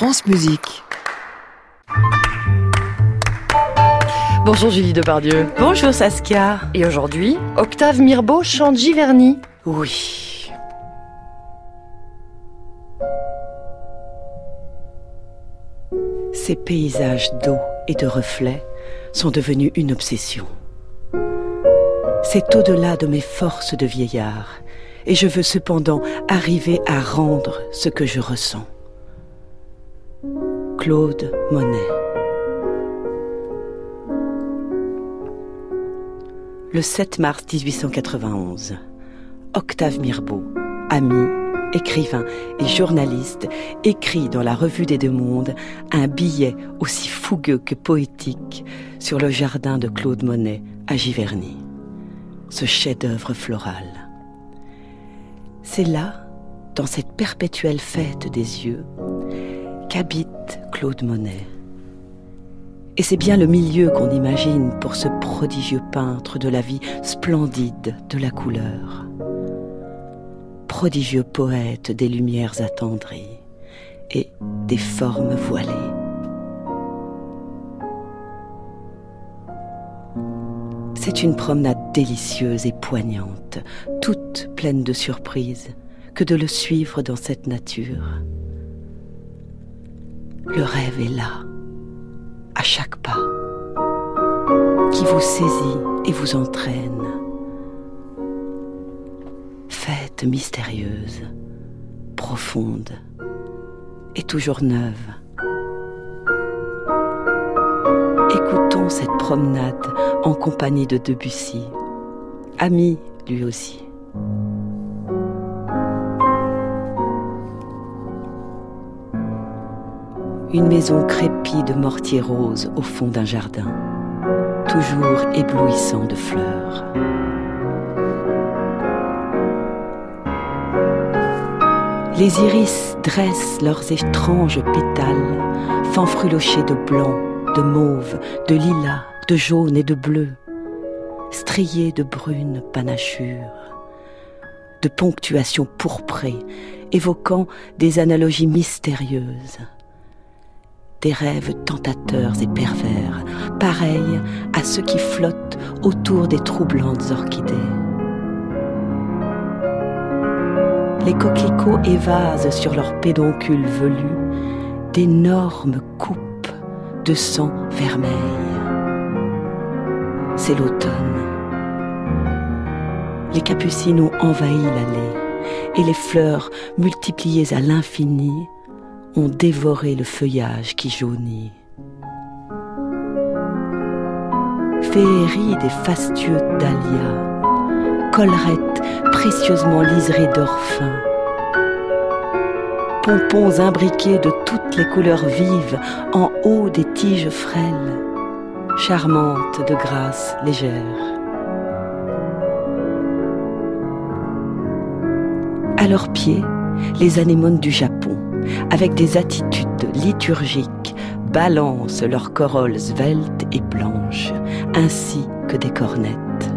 France Musique. Bonjour Julie Depardieu. Bonjour Saskia. Et aujourd'hui, Octave Mirbeau chante Giverny. Oui. Ces paysages d'eau et de reflets sont devenus une obsession. C'est au-delà de mes forces de vieillard, et je veux cependant arriver à rendre ce que je ressens. Claude Monet Le 7 mars 1891, Octave Mirbeau, ami, écrivain et journaliste, écrit dans la Revue des Deux Mondes un billet aussi fougueux que poétique sur le jardin de Claude Monet à Giverny, ce chef-d'œuvre floral. C'est là, dans cette perpétuelle fête des yeux, qu'habite Claude Monet. Et c'est bien le milieu qu'on imagine pour ce prodigieux peintre de la vie splendide de la couleur. Prodigieux poète des lumières attendries et des formes voilées. C'est une promenade délicieuse et poignante, toute pleine de surprises, que de le suivre dans cette nature. Le rêve est là à chaque pas, qui vous saisit et vous entraîne. Fête mystérieuse, profonde et toujours neuve. Écoutons cette promenade en compagnie de Debussy, ami lui aussi. Une maison crépie de mortier rose au fond d'un jardin, toujours éblouissant de fleurs. Les iris dressent leurs étranges pétales, fanfrelochés de blanc, de mauve, de lilas, de jaune et de bleu, striés de brune panachure, de ponctuations pourprées, évoquant des analogies mystérieuses des rêves tentateurs et pervers, pareils à ceux qui flottent autour des troublantes orchidées. Les coquelicots évasent sur leurs pédoncules velus d'énormes coupes de sang vermeil. C'est l'automne. Les capucines ont envahi l'allée et les fleurs multipliées à l'infini ont dévoré le feuillage qui jaunit. Féerie des fastueux dahlias, collerettes précieusement liserées d'or fin, pompons imbriqués de toutes les couleurs vives en haut des tiges frêles, charmantes de grâce légère. À leurs pieds, les anémones du Japon, avec des attitudes liturgiques, balancent leurs corolles sveltes et blanches, ainsi que des cornettes.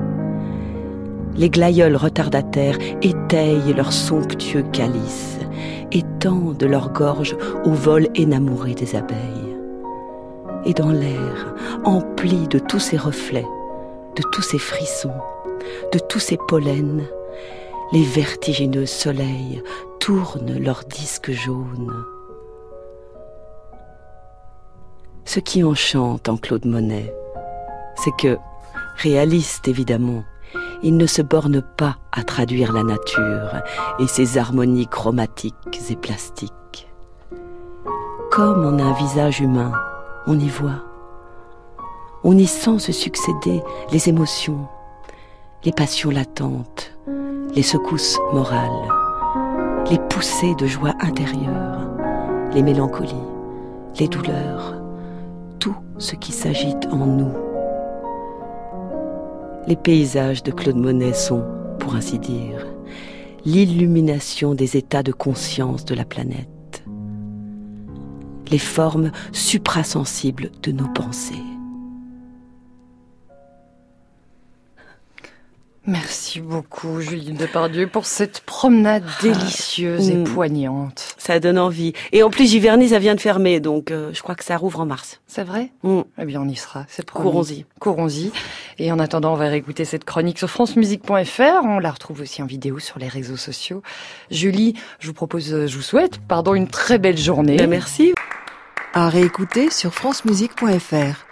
Les glaïeuls retardataires étayent leurs somptueux calices et tendent leurs gorges au vol énamouré des abeilles. Et dans l'air, empli de tous ces reflets, de tous ces frissons, de tous ces pollens, les vertigineux soleils tournent leurs disques jaunes. Ce qui enchante en Claude Monet, c'est que, réaliste évidemment, il ne se borne pas à traduire la nature et ses harmonies chromatiques et plastiques. Comme en un visage humain, on y voit. On y sent se succéder les émotions, les passions latentes, les secousses morales, les poussées de joie intérieure, les mélancolies, les douleurs, tout ce qui s'agite en nous. Les paysages de Claude Monet sont, pour ainsi dire, l'illumination des états de conscience de la planète, les formes suprasensibles de nos pensées. Merci beaucoup, Julie Depardieu, pour cette promenade ah, délicieuse et poignante. Ça donne envie. Et en plus, Giverny, ça vient de fermer, donc euh, je crois que ça rouvre en mars. C'est vrai? Mm. Eh bien, on y sera. C'est Courons-y. Courons-y. Et en attendant, on va réécouter cette chronique sur francemusique.fr. On la retrouve aussi en vidéo sur les réseaux sociaux. Julie, je vous propose, euh, je vous souhaite, pardon, une très belle journée. Ben, merci. À réécouter sur francemusique.fr.